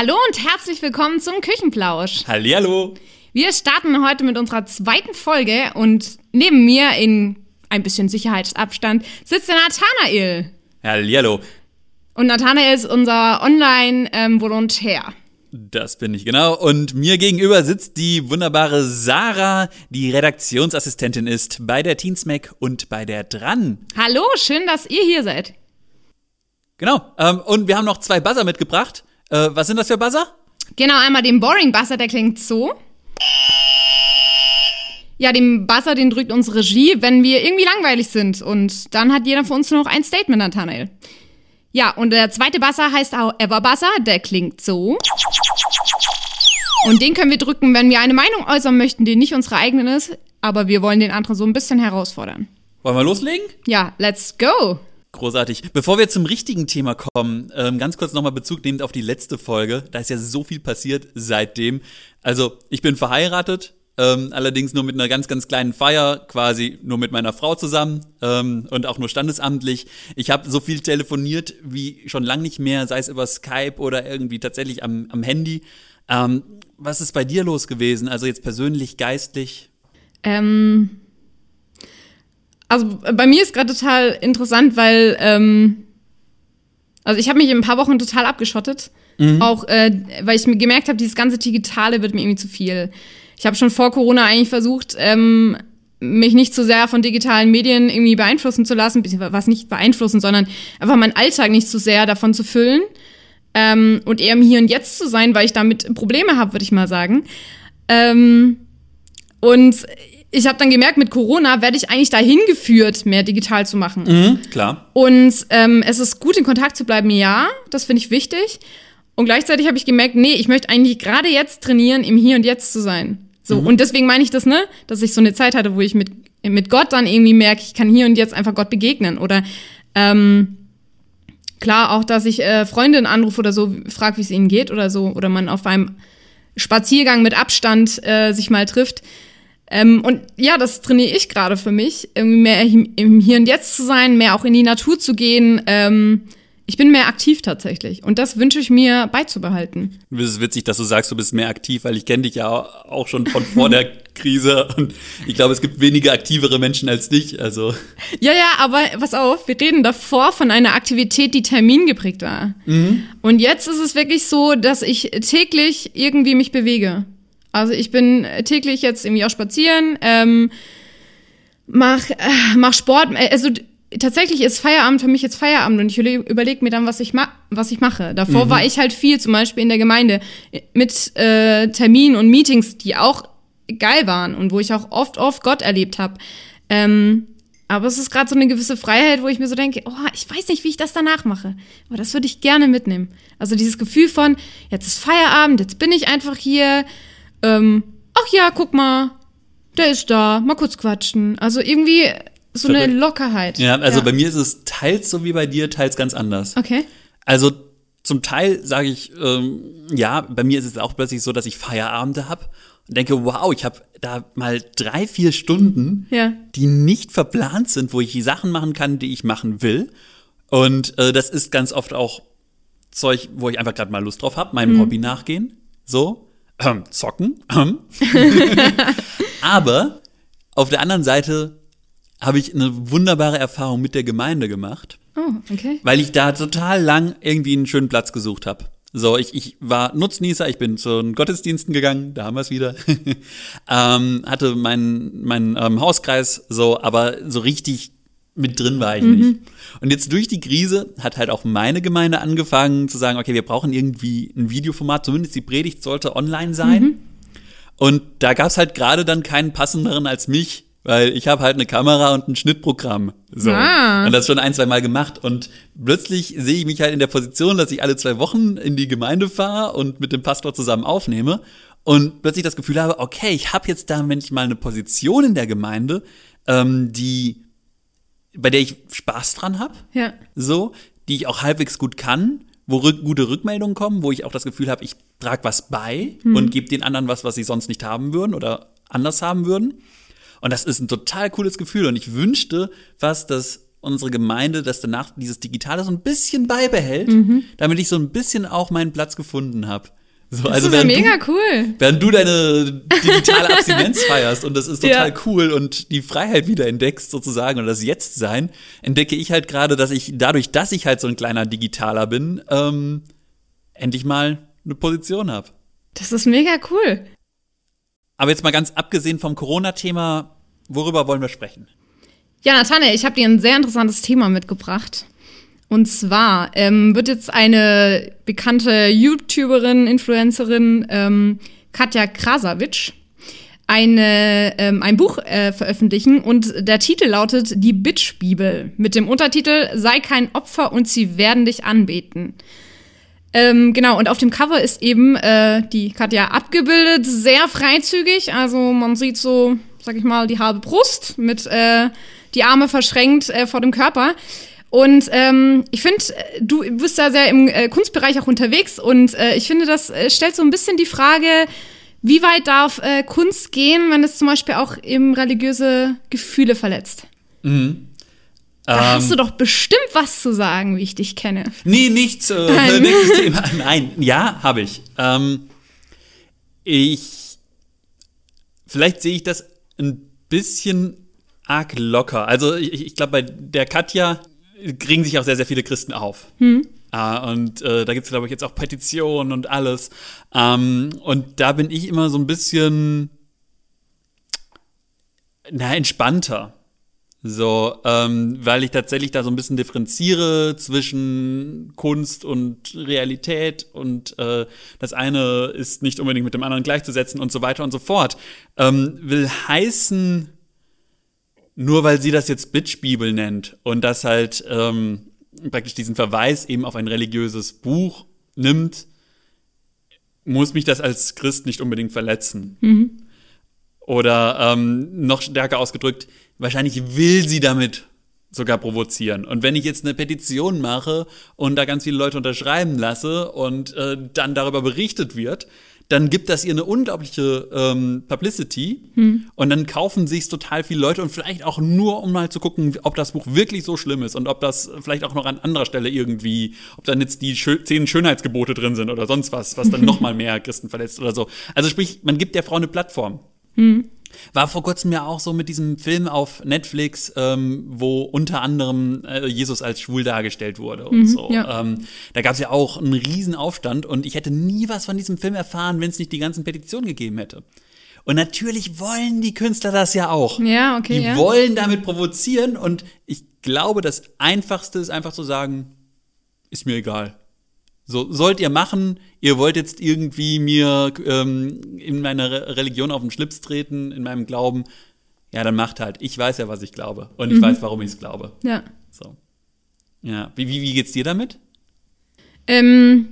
Hallo und herzlich willkommen zum Küchenplausch. Hallihallo. Wir starten heute mit unserer zweiten Folge und neben mir in ein bisschen Sicherheitsabstand sitzt der Nathanael. Hallihallo. Und Nathanael ist unser Online-Volontär. Das bin ich, genau. Und mir gegenüber sitzt die wunderbare Sarah, die Redaktionsassistentin ist bei der Teensmack und bei der Dran. Hallo, schön, dass ihr hier seid. Genau. Ähm, und wir haben noch zwei Buzzer mitgebracht. Äh, was sind das für Buzzer? Genau, einmal den Boring Buzzer, der klingt so. Ja, den Buzzer, den drückt unsere Regie, wenn wir irgendwie langweilig sind. Und dann hat jeder von uns nur noch ein Statement, Nathanael. Ja, und der zweite Buzzer heißt auch Ever Buzzer, der klingt so. Und den können wir drücken, wenn wir eine Meinung äußern möchten, die nicht unsere eigene ist, aber wir wollen den anderen so ein bisschen herausfordern. Wollen wir loslegen? Ja, let's go! Großartig. Bevor wir zum richtigen Thema kommen, ähm, ganz kurz nochmal Bezug nehmend auf die letzte Folge. Da ist ja so viel passiert seitdem. Also, ich bin verheiratet, ähm, allerdings nur mit einer ganz, ganz kleinen Feier, quasi nur mit meiner Frau zusammen ähm, und auch nur standesamtlich. Ich habe so viel telefoniert wie schon lange nicht mehr, sei es über Skype oder irgendwie tatsächlich am, am Handy. Ähm, was ist bei dir los gewesen? Also jetzt persönlich, geistlich? Ähm, also bei mir ist gerade total interessant, weil ähm, also ich habe mich in ein paar Wochen total abgeschottet. Mhm. Auch äh, weil ich mir gemerkt habe, dieses ganze Digitale wird mir irgendwie zu viel. Ich habe schon vor Corona eigentlich versucht, ähm, mich nicht zu sehr von digitalen Medien irgendwie beeinflussen zu lassen, was nicht beeinflussen, sondern einfach meinen Alltag nicht zu sehr davon zu füllen ähm, und eher im Hier und Jetzt zu sein, weil ich damit Probleme habe, würde ich mal sagen. Ähm, und ich habe dann gemerkt, mit Corona werde ich eigentlich dahin geführt, mehr digital zu machen. Mhm, klar. Und ähm, es ist gut, in Kontakt zu bleiben, ja, das finde ich wichtig. Und gleichzeitig habe ich gemerkt, nee, ich möchte eigentlich gerade jetzt trainieren, im Hier und Jetzt zu sein. So, mhm. und deswegen meine ich das, ne, dass ich so eine Zeit hatte, wo ich mit, mit Gott dann irgendwie merke, ich kann hier und jetzt einfach Gott begegnen. Oder ähm, klar auch, dass ich äh, Freundinnen anrufe oder so, frage, wie es ihnen geht oder so, oder man auf einem Spaziergang mit Abstand äh, sich mal trifft. Ähm, und ja, das trainiere ich gerade für mich, irgendwie mehr im Hier und Jetzt zu sein, mehr auch in die Natur zu gehen. Ähm, ich bin mehr aktiv tatsächlich und das wünsche ich mir beizubehalten. Es ist witzig, dass du sagst, du bist mehr aktiv, weil ich kenne dich ja auch schon von vor der Krise und ich glaube, es gibt weniger aktivere Menschen als dich. Also ja, ja, aber pass auf, wir reden davor von einer Aktivität, die termingeprägt war. Mhm. Und jetzt ist es wirklich so, dass ich täglich irgendwie mich bewege. Also ich bin täglich jetzt irgendwie auch spazieren, ähm, mach, äh, mach Sport. Also tatsächlich ist Feierabend für mich jetzt Feierabend und ich überlege mir dann, was ich, ma was ich mache. Davor mhm. war ich halt viel, zum Beispiel in der Gemeinde, mit äh, Terminen und Meetings, die auch geil waren und wo ich auch oft, oft Gott erlebt habe. Ähm, aber es ist gerade so eine gewisse Freiheit, wo ich mir so denke, oh, ich weiß nicht, wie ich das danach mache. Aber das würde ich gerne mitnehmen. Also dieses Gefühl von, jetzt ist Feierabend, jetzt bin ich einfach hier. Ähm, ach ja, guck mal, der ist da, mal kurz quatschen. Also irgendwie so Verrückt. eine Lockerheit. Ja, also ja. bei mir ist es teils so wie bei dir, teils ganz anders. Okay. Also zum Teil sage ich, ähm, ja, bei mir ist es auch plötzlich so, dass ich Feierabende habe und denke, wow, ich habe da mal drei, vier Stunden, ja. die nicht verplant sind, wo ich die Sachen machen kann, die ich machen will. Und äh, das ist ganz oft auch Zeug, wo ich einfach gerade mal Lust drauf habe, meinem mhm. Hobby nachgehen. So, ähm, zocken. Ähm. Aber auf der anderen Seite habe ich eine wunderbare Erfahrung mit der Gemeinde gemacht. Oh, okay. Weil ich da total lang irgendwie einen schönen Platz gesucht habe. So, ich, ich war Nutznießer, ich bin zu den Gottesdiensten gegangen, da haben wir es wieder. ähm, hatte meinen mein, ähm, Hauskreis so, aber so richtig mit drin war ich mhm. nicht. Und jetzt durch die Krise hat halt auch meine Gemeinde angefangen zu sagen, okay, wir brauchen irgendwie ein Videoformat, zumindest die Predigt sollte online sein. Mhm. Und da gab es halt gerade dann keinen passenderen als mich, weil ich habe halt eine Kamera und ein Schnittprogramm. So. Ah. Und das schon ein, zwei Mal gemacht. Und plötzlich sehe ich mich halt in der Position, dass ich alle zwei Wochen in die Gemeinde fahre und mit dem Pastor zusammen aufnehme. Und plötzlich das Gefühl habe, okay, ich habe jetzt da manchmal eine Position in der Gemeinde, ähm, die, bei der ich Spaß dran habe. Ja. So, die ich auch halbwegs gut kann, wo rück, gute Rückmeldungen kommen, wo ich auch das Gefühl habe, ich trage was bei hm. und gebe den anderen was, was sie sonst nicht haben würden oder anders haben würden. Und das ist ein total cooles Gefühl. Und ich wünschte fast, dass unsere Gemeinde das danach dieses Digitale so ein bisschen beibehält, damit ich so ein bisschen auch meinen Platz gefunden habe. So, Das also ist mega du, cool. Während du deine digitale Abstinenz feierst und das ist total Ja. cool und die Freiheit wieder entdeckst sozusagen und das Jetzt-Sein, entdecke ich halt gerade, dass ich dadurch, dass ich halt so ein kleiner Digitaler bin, ähm, endlich mal eine Position habe. Das ist mega cool. Aber jetzt mal ganz abgesehen vom Corona-Thema, worüber wollen wir sprechen? Ja, Nathanael, ich habe dir ein sehr interessantes Thema mitgebracht. Und zwar ähm, wird jetzt eine bekannte YouTuberin, Influencerin, ähm, Katja Krasavitsch, eine, ähm, ein Buch äh, veröffentlichen und der Titel lautet Die Bitch-Bibel mit dem Untertitel Sei kein Opfer und sie werden dich anbeten. Ähm, genau, und auf dem Cover ist eben äh, die Katja abgebildet, sehr freizügig. Also man sieht so, sag ich mal, die halbe Brust mit äh, die Arme verschränkt äh, vor dem Körper. Und ähm, ich finde, du bist da sehr im äh, Kunstbereich auch unterwegs und äh, ich finde, das äh, stellt so ein bisschen die Frage, wie weit darf äh, Kunst gehen, wenn es zum Beispiel auch eben religiöse Gefühle verletzt? Da hast du doch bestimmt was zu sagen, wie ich dich kenne. Nee, nichts. Äh, Nein. nächstes Thema. Nein, ja, habe ich. Ähm, ich. Vielleicht sehe ich das ein bisschen arg locker. Also, ich, ich glaube, bei der Katja kriegen sich auch sehr, sehr viele Christen auf. Ah, und äh, da gibt es, glaube ich, jetzt auch Petitionen und alles. Ähm, und da bin ich immer so ein bisschen, na, entspannter. So, ähm, weil ich tatsächlich da so ein bisschen differenziere zwischen Kunst und Realität und äh, das eine ist nicht unbedingt mit dem anderen gleichzusetzen und so weiter und so fort. Ähm, will heißen, nur weil sie das jetzt Bitch-Bibel nennt und das halt ähm, praktisch diesen Verweis eben auf ein religiöses Buch nimmt, muss mich das als Christ nicht unbedingt verletzen. Oder ähm, noch stärker ausgedrückt, wahrscheinlich will sie damit sogar provozieren. Und wenn ich jetzt eine Petition mache und da ganz viele Leute unterschreiben lasse und äh, dann darüber berichtet wird, dann gibt das ihr eine unglaubliche ähm, Publicity und dann kaufen sich's total viele Leute und vielleicht auch nur, um mal zu gucken, ob das Buch wirklich so schlimm ist und ob das vielleicht auch noch an anderer Stelle irgendwie, ob dann jetzt die Schö zehn Schönheitsgebote drin sind oder sonst was, was dann noch mal mehr Christen verletzt oder so. Also sprich, man gibt der Frau eine Plattform. War vor kurzem ja auch so mit diesem Film auf Netflix, ähm, wo unter anderem äh, Jesus als schwul dargestellt wurde und so. ja. Ähm, da gab es ja auch einen riesen Aufstand und ich hätte nie was von diesem Film erfahren, wenn es nicht die ganzen Petitionen gegeben hätte. Und natürlich wollen die Künstler das ja auch. Ja, okay, Die ja. wollen damit provozieren und ich glaube, das Einfachste ist einfach zu sagen, ist mir egal. So, sollt ihr machen, ihr wollt jetzt irgendwie mir ähm, in meiner Re Religion auf den Schlips treten, in meinem Glauben, ja, dann macht halt. Ich weiß ja, was ich glaube. Und ich Mhm. weiß, warum ich es glaube. Ja. So. Ja. Wie, wie, wie geht's dir damit? Ähm,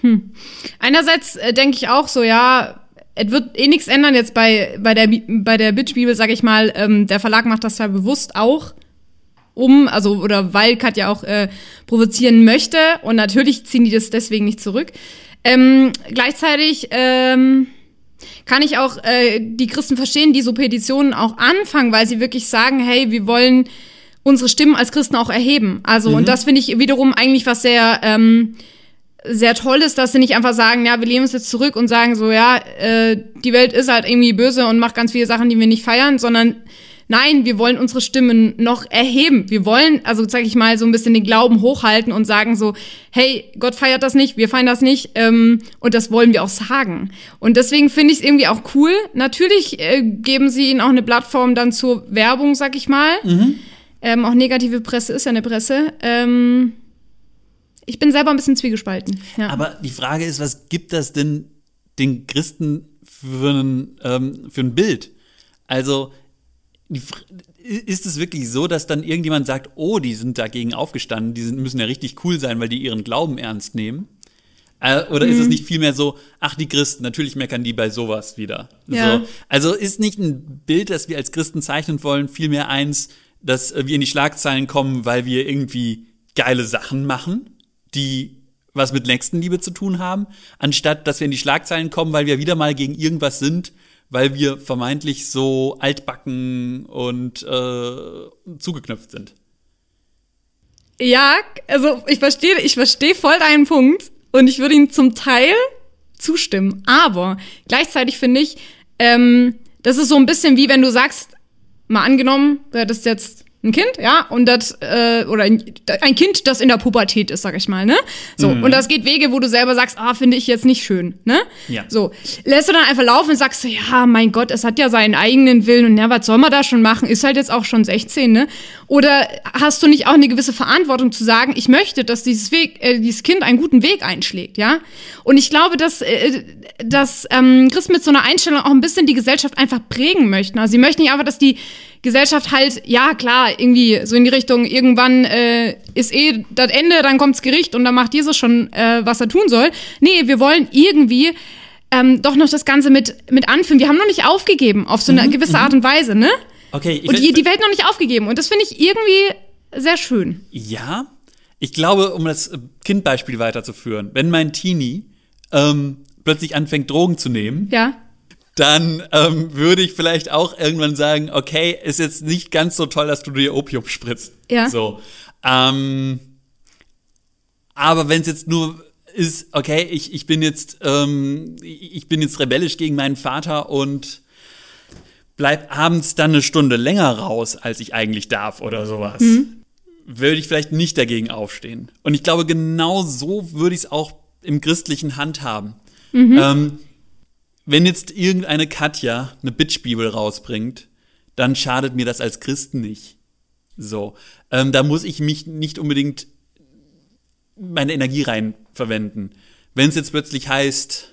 hm. Einerseits äh, denke ich auch so, ja, es wird eh nichts ändern jetzt bei, bei der, bei der Bitch-Bibel, sag ich mal. Ähm, der Verlag macht das ja bewusst auch, um, also, oder weil Katja auch äh, provozieren möchte. Und natürlich ziehen die das deswegen nicht zurück. Ähm, gleichzeitig, ähm, kann ich auch äh, die Christen verstehen, die so Petitionen auch anfangen, weil sie wirklich sagen, hey, wir wollen unsere Stimmen als Christen auch erheben. Also, und das finde ich wiederum eigentlich was sehr, ähm, sehr toll ist, dass sie nicht einfach sagen, ja, wir lehnen uns jetzt zurück und sagen so, ja, äh, die Welt ist halt irgendwie böse und macht ganz viele Sachen, die wir nicht feiern, sondern nein, wir wollen unsere Stimmen noch erheben. Wir wollen, also sag ich mal, so ein bisschen den Glauben hochhalten und sagen so, hey, Gott feiert das nicht, wir feiern das nicht ähm, und das wollen wir auch sagen. Und deswegen finde ich es irgendwie auch cool. Natürlich äh, geben sie ihnen auch eine Plattform dann zur Werbung, sag ich mal. Ähm, auch negative Presse ist ja eine Presse. Ähm, ich bin selber ein bisschen zwiegespalten. Ja. Aber die Frage ist, was gibt das denn den Christen für ein, ähm, für ein Bild? Also, ist es wirklich so, dass dann irgendjemand sagt, oh, die sind dagegen aufgestanden, die sind, müssen ja richtig cool sein, weil die ihren Glauben ernst nehmen? Äh, Oder Mhm. ist es nicht vielmehr so, ach, die Christen, natürlich meckern die bei sowas wieder. Ja. So. Also ist nicht ein Bild, das wir als Christen zeichnen wollen, vielmehr eins, dass äh, wir in die Schlagzeilen kommen, weil wir irgendwie geile Sachen machen, die was mit Nächstenliebe zu tun haben, anstatt dass wir in die Schlagzeilen kommen, weil wir wieder mal gegen irgendwas sind, weil wir vermeintlich so altbacken und äh, zugeknöpft sind. Ja, also ich verstehe, ich verstehe voll deinen Punkt und ich würde ihn zum Teil zustimmen. Aber gleichzeitig finde ich, ähm, das ist so ein bisschen wie wenn du sagst, mal angenommen, du hättest jetzt ein Kind, ja, und das, äh, oder ein, ein, Kind, das in der Pubertät ist, sag ich mal, ne? So, mhm. und das geht Wege, wo du selber sagst, ah, finde ich jetzt nicht schön, ne? Ja. So, lässt du dann einfach laufen und sagst, ja, mein Gott, es hat ja seinen eigenen Willen und ja, was soll man da schon machen? Ist halt jetzt auch schon 16, ne? Oder hast du nicht auch eine gewisse Verantwortung zu sagen, ich möchte, dass dieses Weg, äh, dieses Kind einen guten Weg einschlägt, ja? Und ich glaube, dass, äh, dass ähm, Christen mit so einer Einstellung auch ein bisschen die Gesellschaft einfach prägen möchten. Also sie möchten nicht einfach, dass die Gesellschaft halt, ja klar, irgendwie so in die Richtung, irgendwann äh, ist eh das Ende, dann kommt's Gericht und dann macht Jesus schon, äh, was er tun soll. Nee, wir wollen irgendwie ähm, doch noch das Ganze mit, mit anführen. Wir haben noch nicht aufgegeben auf so eine mhm, gewisse mhm. Art und Weise, ne? Okay. Ich und die, die Welt noch nicht aufgegeben. Und das finde ich irgendwie sehr schön. Ja, ich glaube, um das Kindbeispiel weiterzuführen, wenn mein Teenie ähm, plötzlich anfängt, Drogen zu nehmen, ja dann ähm, würde ich vielleicht auch irgendwann sagen, okay, ist jetzt nicht ganz so toll, dass du dir Opium spritzt. Ja. So. Ähm, aber wenn es jetzt nur ist, okay, ich, ich bin jetzt, ähm, ich bin jetzt rebellisch gegen meinen Vater und bleib abends dann eine Stunde länger raus, als ich eigentlich darf oder sowas. Mhm. Würde ich vielleicht nicht dagegen aufstehen. Und ich glaube, genau so würde ich es auch im christlichen handhaben. Mhm. Ähm, wenn jetzt irgendeine Katja eine Bitch-Bibel rausbringt, dann schadet mir das als Christen nicht. So, ähm, da muss ich mich nicht unbedingt meine Energie rein verwenden. Wenn es jetzt plötzlich heißt,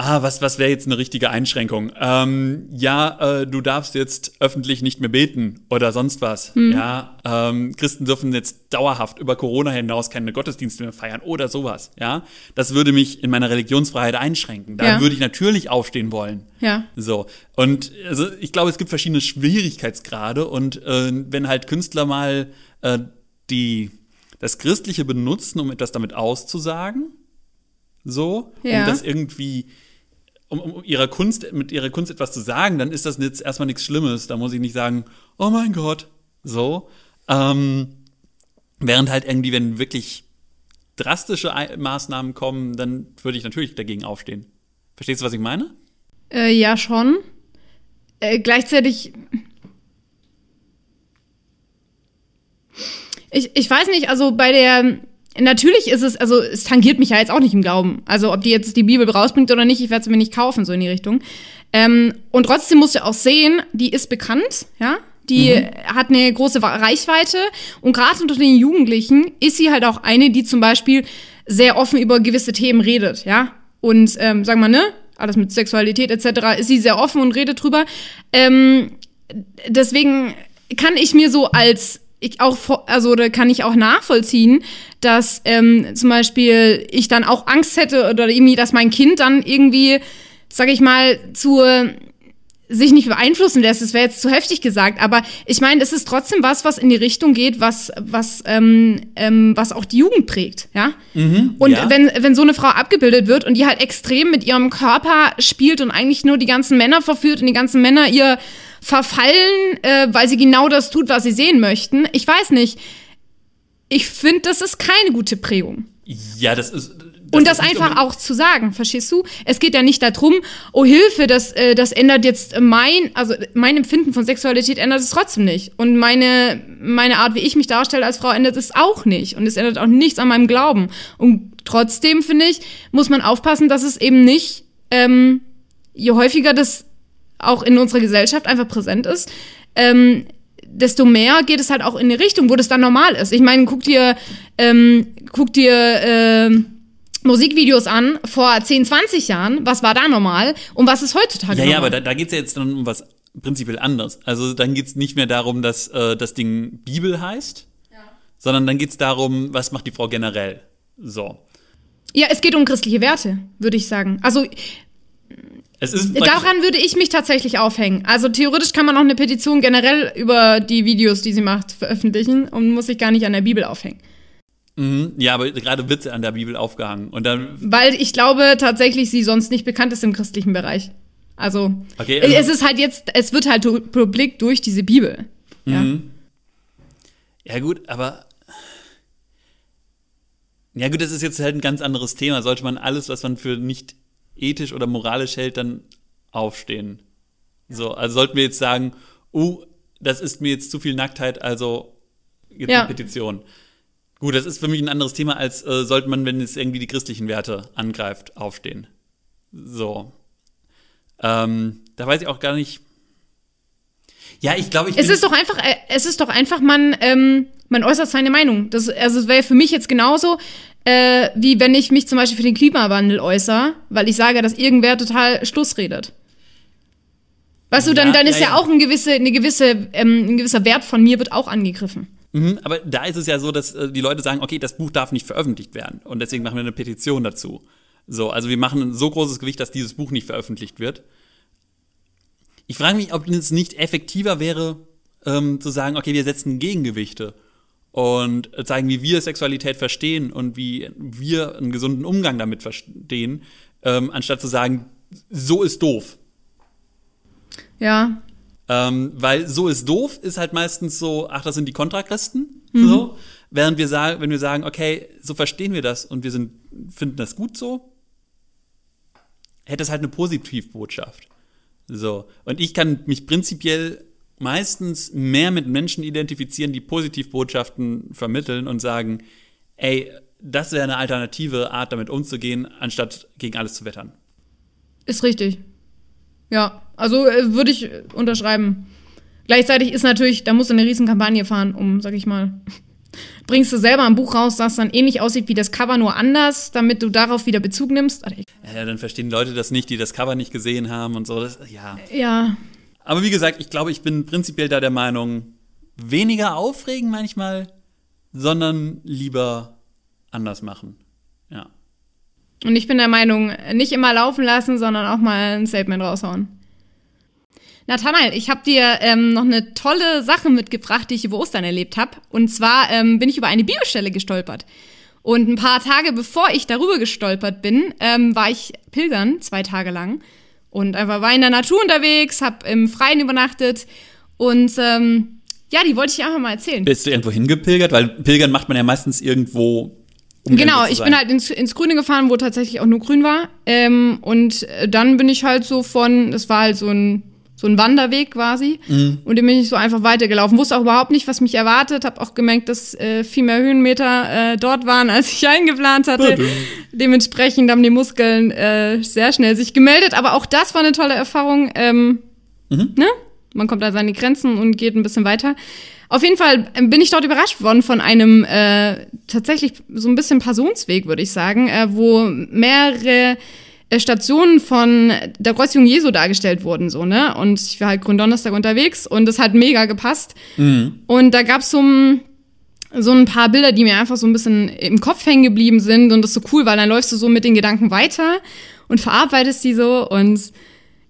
Ah, was, was wäre jetzt eine richtige Einschränkung? Ähm, ja, äh, du darfst jetzt öffentlich nicht mehr beten oder sonst was. Mhm. Ja, ähm, Christen dürfen jetzt dauerhaft über Corona hinaus keine Gottesdienste mehr feiern oder sowas. Ja, das würde mich in meiner Religionsfreiheit einschränken. Da ja. würde ich natürlich aufstehen wollen. Ja. So. Und also ich glaube, es gibt verschiedene Schwierigkeitsgrade und äh, wenn halt Künstler mal äh, die das Christliche benutzen, um etwas damit auszusagen, so, ja. um das irgendwie um, um ihrer Kunst, mit ihrer Kunst etwas zu sagen, dann ist das jetzt erstmal nichts Schlimmes. Da muss ich nicht sagen, oh mein Gott, so. Ähm, während halt irgendwie, wenn wirklich drastische Maßnahmen kommen, dann würde ich natürlich dagegen aufstehen. Verstehst du, was ich meine? Äh, ja, schon. Äh, gleichzeitig. Ich, ich weiß nicht, also bei der Natürlich ist es, also es tangiert mich ja jetzt auch nicht im Glauben. Also ob die jetzt die Bibel rausbringt oder nicht, ich werde sie mir nicht kaufen, so in die Richtung. Ähm, und trotzdem musst du auch sehen, die ist bekannt, ja. Die mhm. hat eine große Reichweite und gerade unter den Jugendlichen ist sie halt auch eine, die zum Beispiel sehr offen über gewisse Themen redet, ja. Und ähm, sagen wir, ne, alles mit Sexualität etc. ist sie sehr offen und redet drüber. Ähm, deswegen kann ich mir so als ich auch, also da kann ich auch nachvollziehen, dass ähm, zum Beispiel ich dann auch Angst hätte oder irgendwie, dass mein Kind dann irgendwie, sag ich mal, zu sich nicht beeinflussen lässt, das wäre jetzt zu heftig gesagt, aber ich meine, es ist trotzdem was, was in die Richtung geht, was, was, ähm, ähm, was auch die Jugend prägt, ja. Mhm, und ja. wenn, wenn so eine Frau abgebildet wird und die halt extrem mit ihrem Körper spielt und eigentlich nur die ganzen Männer verführt und die ganzen Männer ihr verfallen, äh, weil sie genau das tut, was sie sehen möchten. Ich weiß nicht. Ich finde, das ist keine gute Prägung. Ja, das ist. Das und das einfach auch zu sagen, verstehst du? Es geht ja nicht darum, oh Hilfe, das, äh, das ändert jetzt mein, also mein Empfinden von Sexualität ändert es trotzdem nicht. Und meine, meine Art, wie ich mich darstelle als Frau, ändert es auch nicht. Und es ändert auch nichts an meinem Glauben. Und trotzdem, finde ich, muss man aufpassen, dass es eben nicht, ähm, je häufiger das auch in unserer Gesellschaft einfach präsent ist, ähm, desto mehr geht es halt auch in die Richtung, wo das dann normal ist. Ich meine, guck dir, ähm, guck dir äh, Musikvideos an vor 10, 20 Jahren, was war da normal und was ist heutzutage ja, normal? Ja, aber da, da geht es ja jetzt dann um was prinzipiell anderes. Also dann geht es nicht mehr darum, dass äh, das Ding Bibel heißt, ja. sondern dann geht es darum, was macht die Frau generell. So. Ja, es geht um christliche Werte, würde ich sagen. Also Daran würde ich mich tatsächlich aufhängen. Also theoretisch kann man auch eine Petition generell über die Videos, die sie macht, veröffentlichen und muss sich gar nicht an der Bibel aufhängen. Mhm, ja, aber gerade wird sie an der Bibel aufgehangen. Und dann Weil ich glaube tatsächlich, sie sonst nicht bekannt ist im christlichen Bereich. Also, okay, also es ist halt jetzt, es wird halt Republik durch diese Bibel. Ja. Mhm. ja, gut, aber. Ja, gut, das ist jetzt halt ein ganz anderes Thema. Sollte man alles, was man für nicht ethisch oder moralisch hält, dann aufstehen? So, also sollten wir jetzt sagen, oh, das ist mir jetzt zu viel Nacktheit, also gibt ja. eine Petition. Gut, das ist für mich ein anderes Thema, als äh, sollte man, wenn es irgendwie die christlichen Werte angreift, aufstehen. So. Ähm, da weiß ich auch gar nicht. Ja, ich glaube, ich. Es ist doch einfach, äh, es ist doch einfach, man, ähm, man äußert seine Meinung. Das, also, es wäre für mich jetzt genauso, äh, wie wenn ich mich zum Beispiel für den Klimawandel äußere, weil ich sage, dass irgendwer total Schluss redet. Weißt du, dann, dann ist ja, ja, auch ein, gewisse, eine gewisse, ähm, ein gewisser Wert von mir wird auch angegriffen. Mhm, aber da ist es ja so, dass äh, die Leute sagen, okay, das Buch darf nicht veröffentlicht werden. Und deswegen machen wir eine Petition dazu. So, also wir machen ein so großes Gewicht, dass dieses Buch nicht veröffentlicht wird. Ich frage mich, ob es nicht effektiver wäre, ähm, zu sagen, okay, wir setzen Gegengewichte und zeigen, wie wir Sexualität verstehen und wie wir einen gesunden Umgang damit verstehen, ähm, anstatt zu sagen, so ist doof. Ja. Ähm, weil so ist doof ist halt meistens so, ach, das sind die Kontrachristen. Mhm. So. Während wir sagen, wenn wir sagen, okay, so verstehen wir das und wir sind, finden das gut so, hätte es halt eine Positivbotschaft. So. Und ich kann mich prinzipiell meistens mehr mit Menschen identifizieren, die Positivbotschaften vermitteln und sagen, ey, das wäre eine alternative Art, damit umzugehen, anstatt gegen alles zu wettern. Ist richtig. Ja, also äh, würde ich unterschreiben. Gleichzeitig ist natürlich, da musst du eine Riesenkampagne fahren, um, sag ich mal, bringst du selber ein Buch raus, das dann ähnlich aussieht wie das Cover, nur anders, damit du darauf wieder Bezug nimmst. Ja, dann verstehen Leute das nicht, die das Cover nicht gesehen haben und so. Das, ja. Ja. Aber wie gesagt, ich glaube, ich bin prinzipiell da der Meinung, weniger aufregen manchmal, sondern lieber anders machen. Ja. Und ich bin der Meinung, nicht immer laufen lassen, sondern auch mal ein Statement raushauen. Nathanael, ich habe dir ähm, noch eine tolle Sache mitgebracht, die ich über Ostern erlebt habe. Und zwar ähm, bin ich über eine Bibelstelle gestolpert. Und ein paar Tage bevor ich darüber gestolpert bin, ähm, war ich pilgern, zwei Tage lang. Und einfach war in der Natur unterwegs, habe im Freien übernachtet. Und ähm, ja, die wollte ich einfach mal erzählen. Bist du irgendwo hingepilgert? Weil Pilgern macht man ja meistens irgendwo um genau, ich bin halt ins, ins Grüne gefahren, wo tatsächlich auch nur grün war. Ähm, und äh, dann bin ich halt so von, das war halt so ein, so ein Wanderweg quasi. Mhm. Und den bin ich so einfach weitergelaufen. Wusste auch überhaupt nicht, was mich erwartet. Hab auch gemerkt, dass äh, viel mehr Höhenmeter äh, dort waren, als ich eingeplant hatte. Badum. Dementsprechend haben die Muskeln äh, sehr schnell sich gemeldet. Aber auch das war eine tolle Erfahrung. Ähm, mhm. ne? Man kommt an seine Grenzen und geht ein bisschen weiter. Auf jeden Fall ähm, bin ich dort überrascht worden von einem äh, tatsächlich so ein bisschen Passionsweg, würde ich sagen, äh, wo mehrere Stationen von der Kreuzigung Jesu dargestellt wurden, so, ne? Und ich war halt Gründonnerstag unterwegs und das hat mega gepasst. Mhm. Und da gab's so ein, so ein paar Bilder, die mir einfach so ein bisschen im Kopf hängen geblieben sind und das ist so cool, weil dann läufst du so mit den Gedanken weiter und verarbeitest die so und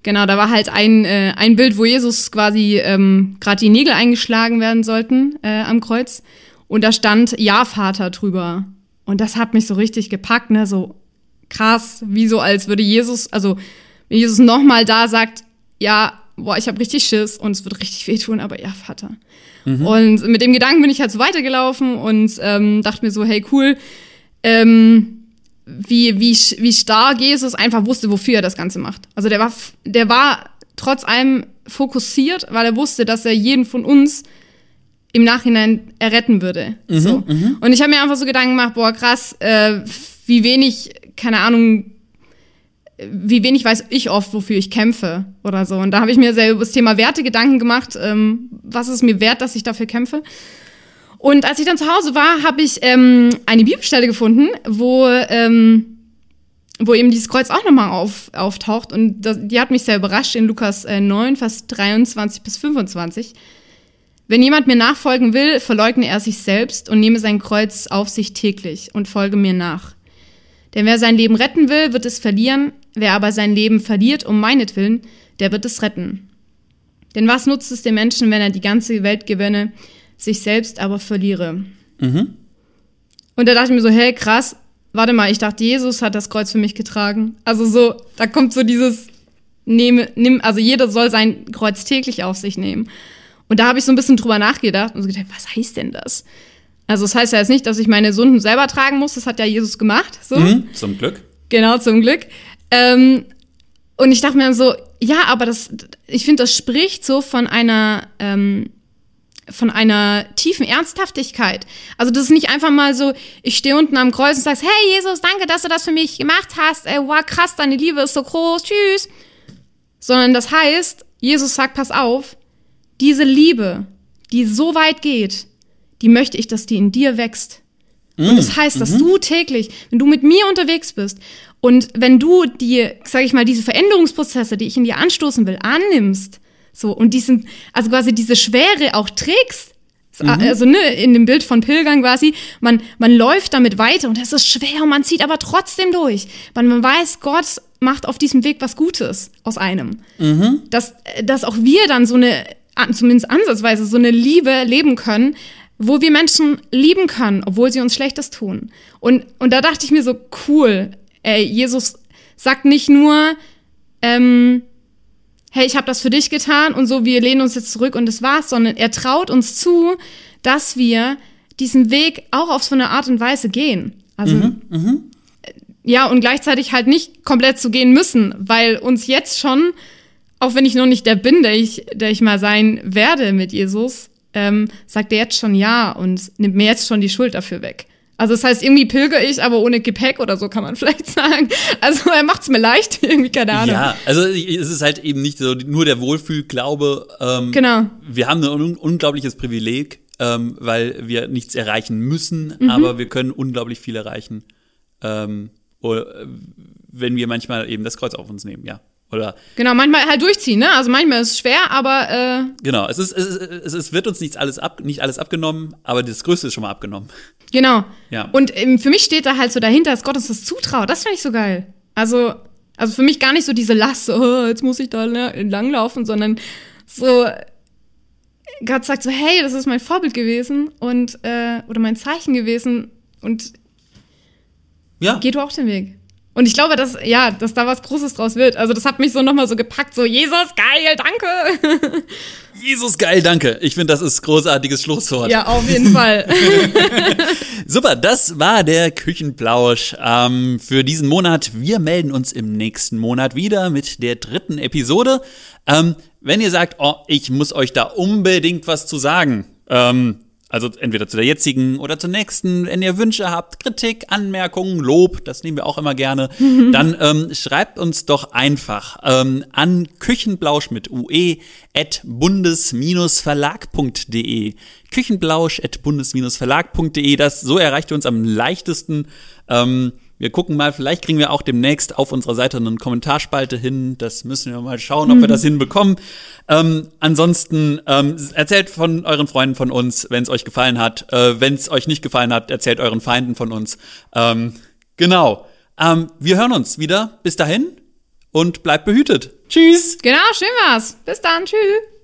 Genau, da war halt ein, äh, ein Bild, wo Jesus quasi ähm, gerade die Nägel eingeschlagen werden sollten äh, am Kreuz. Und da stand Ja, Vater drüber. Und das hat mich so richtig gepackt, ne? So krass, wie so als würde Jesus, also wenn Jesus nochmal da sagt, ja, boah, ich habe richtig Schiss und es wird richtig wehtun, aber ja, Vater. Mhm. Und mit dem Gedanken bin ich halt so weitergelaufen und ähm, dachte mir so, hey, cool. Ähm, wie, wie, wie stark Jesus einfach wusste, wofür er das Ganze macht. Also der war, der war trotz allem fokussiert, weil er wusste, dass er jeden von uns im Nachhinein erretten würde. Mhm, so. Mhm. Und ich habe mir einfach so Gedanken gemacht, boah, krass, äh, wie wenig, keine Ahnung, wie wenig weiß ich oft, wofür ich kämpfe oder so. Und da habe ich mir sehr über das Thema Werte Gedanken gemacht, ähm, was ist mir wert, dass ich dafür kämpfe. Und als ich dann zu Hause war, habe ich ähm, eine Bibelstelle gefunden, wo, ähm, wo eben dieses Kreuz auch nochmal auf, auftaucht. Und das, die hat mich sehr überrascht in Lukas äh, 9, Vers 23 bis 25. Wenn jemand mir nachfolgen will, verleugne er sich selbst und nehme sein Kreuz auf sich täglich und folge mir nach. Denn wer sein Leben retten will, wird es verlieren. Wer aber sein Leben verliert um meinetwillen, der wird es retten. Denn was nutzt es dem Menschen, wenn er die ganze Welt gewinne, sich selbst aber verliere. Mhm. Und da dachte ich mir so, hey, krass, warte mal, ich dachte, Jesus hat das Kreuz für mich getragen. Also so, da kommt so dieses, nehme, nimm, also jeder soll sein Kreuz täglich auf sich nehmen. Und da habe ich so ein bisschen drüber nachgedacht und so gedacht, was heißt denn das? Also das heißt ja jetzt nicht, dass ich meine Sünden selber tragen muss, das hat ja Jesus gemacht. So. Mhm, zum Glück. Genau, zum Glück. Ähm, und ich dachte mir so, ja, aber das, ich finde, das spricht so von einer, ähm, von einer tiefen Ernsthaftigkeit. Also das ist nicht einfach mal so, ich stehe unten am Kreuz und sagst, hey Jesus, danke, dass du das für mich gemacht hast. Ey, wow, krass, deine Liebe ist so groß, tschüss. Sondern das heißt, Jesus sagt, pass auf, diese Liebe, die so weit geht, die möchte ich, dass die in dir wächst. Und das heißt, dass du täglich, wenn du mit mir unterwegs bist und wenn du die, sag ich mal, diese Veränderungsprozesse, die ich in dir anstoßen will, annimmst, so, und diesen, also quasi diese Schwere auch trägst, also ne, in dem Bild von Pilgern quasi, man, man läuft damit weiter und es ist schwer und man zieht aber trotzdem durch. Man, man weiß, Gott macht auf diesem Weg was Gutes aus einem. Dass, dass auch wir dann so eine, zumindest ansatzweise, so eine Liebe leben können, wo wir Menschen lieben können, obwohl sie uns Schlechtes tun. Und, und da dachte ich mir so, cool, ey, Jesus sagt nicht nur, ähm, hey, ich habe das für dich getan und so, wir lehnen uns jetzt zurück und das war's, sondern er traut uns zu, dass wir diesen Weg auch auf so eine Art und Weise gehen. Also, Mhm, ja, und gleichzeitig halt nicht komplett zu gehen müssen, weil uns jetzt schon, auch wenn ich noch nicht der bin, der ich, der ich mal sein werde mit Jesus, ähm, sagt er jetzt schon ja und nimmt mir jetzt schon die Schuld dafür weg. Also das heißt, irgendwie pilger ich, aber ohne Gepäck oder so kann man vielleicht sagen. Also er macht's mir leicht, irgendwie, keine Ahnung. Ja, also es ist halt eben nicht so nur der Wohlfühlglaube. Ähm, Genau. Wir haben ein un unglaubliches Privileg, ähm, weil wir nichts erreichen müssen, Mhm. aber wir können unglaublich viel erreichen, ähm, oder, äh, wenn wir manchmal eben das Kreuz auf uns nehmen, ja. Oder Genau, manchmal halt durchziehen, ne? Also manchmal ist es schwer, aber äh, genau, es ist, es, ist, es, ist, wird uns nichts alles ab, nicht alles abgenommen, aber das Größte ist schon mal abgenommen. genau. Ja. Und ähm, für mich steht da halt so dahinter, dass Gott uns das zutraut. Das finde ich so geil. Also, also für mich gar nicht so diese Last, oh, jetzt muss ich da ne, langlaufen, sondern so, Gott sagt so, hey, das ist mein Vorbild gewesen und äh, oder mein Zeichen gewesen und Ja, geh du auch den Weg. Und ich glaube, dass, ja, dass da was Großes draus wird. Also das hat mich so nochmal so gepackt, so, Jesus, geil, danke. Jesus geil, danke. Ich finde, das ist großartiges Schlusswort. ja, auf jeden Fall. Super, das war der Küchenplausch ähm, für diesen Monat. Wir melden uns im nächsten Monat wieder mit der dritten Episode. Ähm, wenn ihr sagt, oh, ich muss euch da unbedingt was zu sagen, ähm, also entweder zu der jetzigen oder zur nächsten, wenn ihr Wünsche habt, Kritik, Anmerkungen, Lob, das nehmen wir auch immer gerne, dann ähm, schreibt uns doch einfach ähm, an Küchenblausch mit ue at bundes-verlag.de. Küchenblausch at bundes-verlag.de. Das so erreicht ihr uns am leichtesten. Ähm, wir gucken mal, vielleicht kriegen wir auch demnächst auf unserer Seite eine Kommentarspalte hin. Das müssen wir mal schauen, ob wir das hinbekommen. Ähm, ansonsten ähm, erzählt von euren Freunden von uns, wenn es euch gefallen hat. Äh, wenn es euch nicht gefallen hat, erzählt euren Feinden von uns. Ähm, genau. Ähm, wir hören uns wieder. Bis dahin und bleibt behütet. Tschüss. genau, schön war's. Bis dann, tschüss.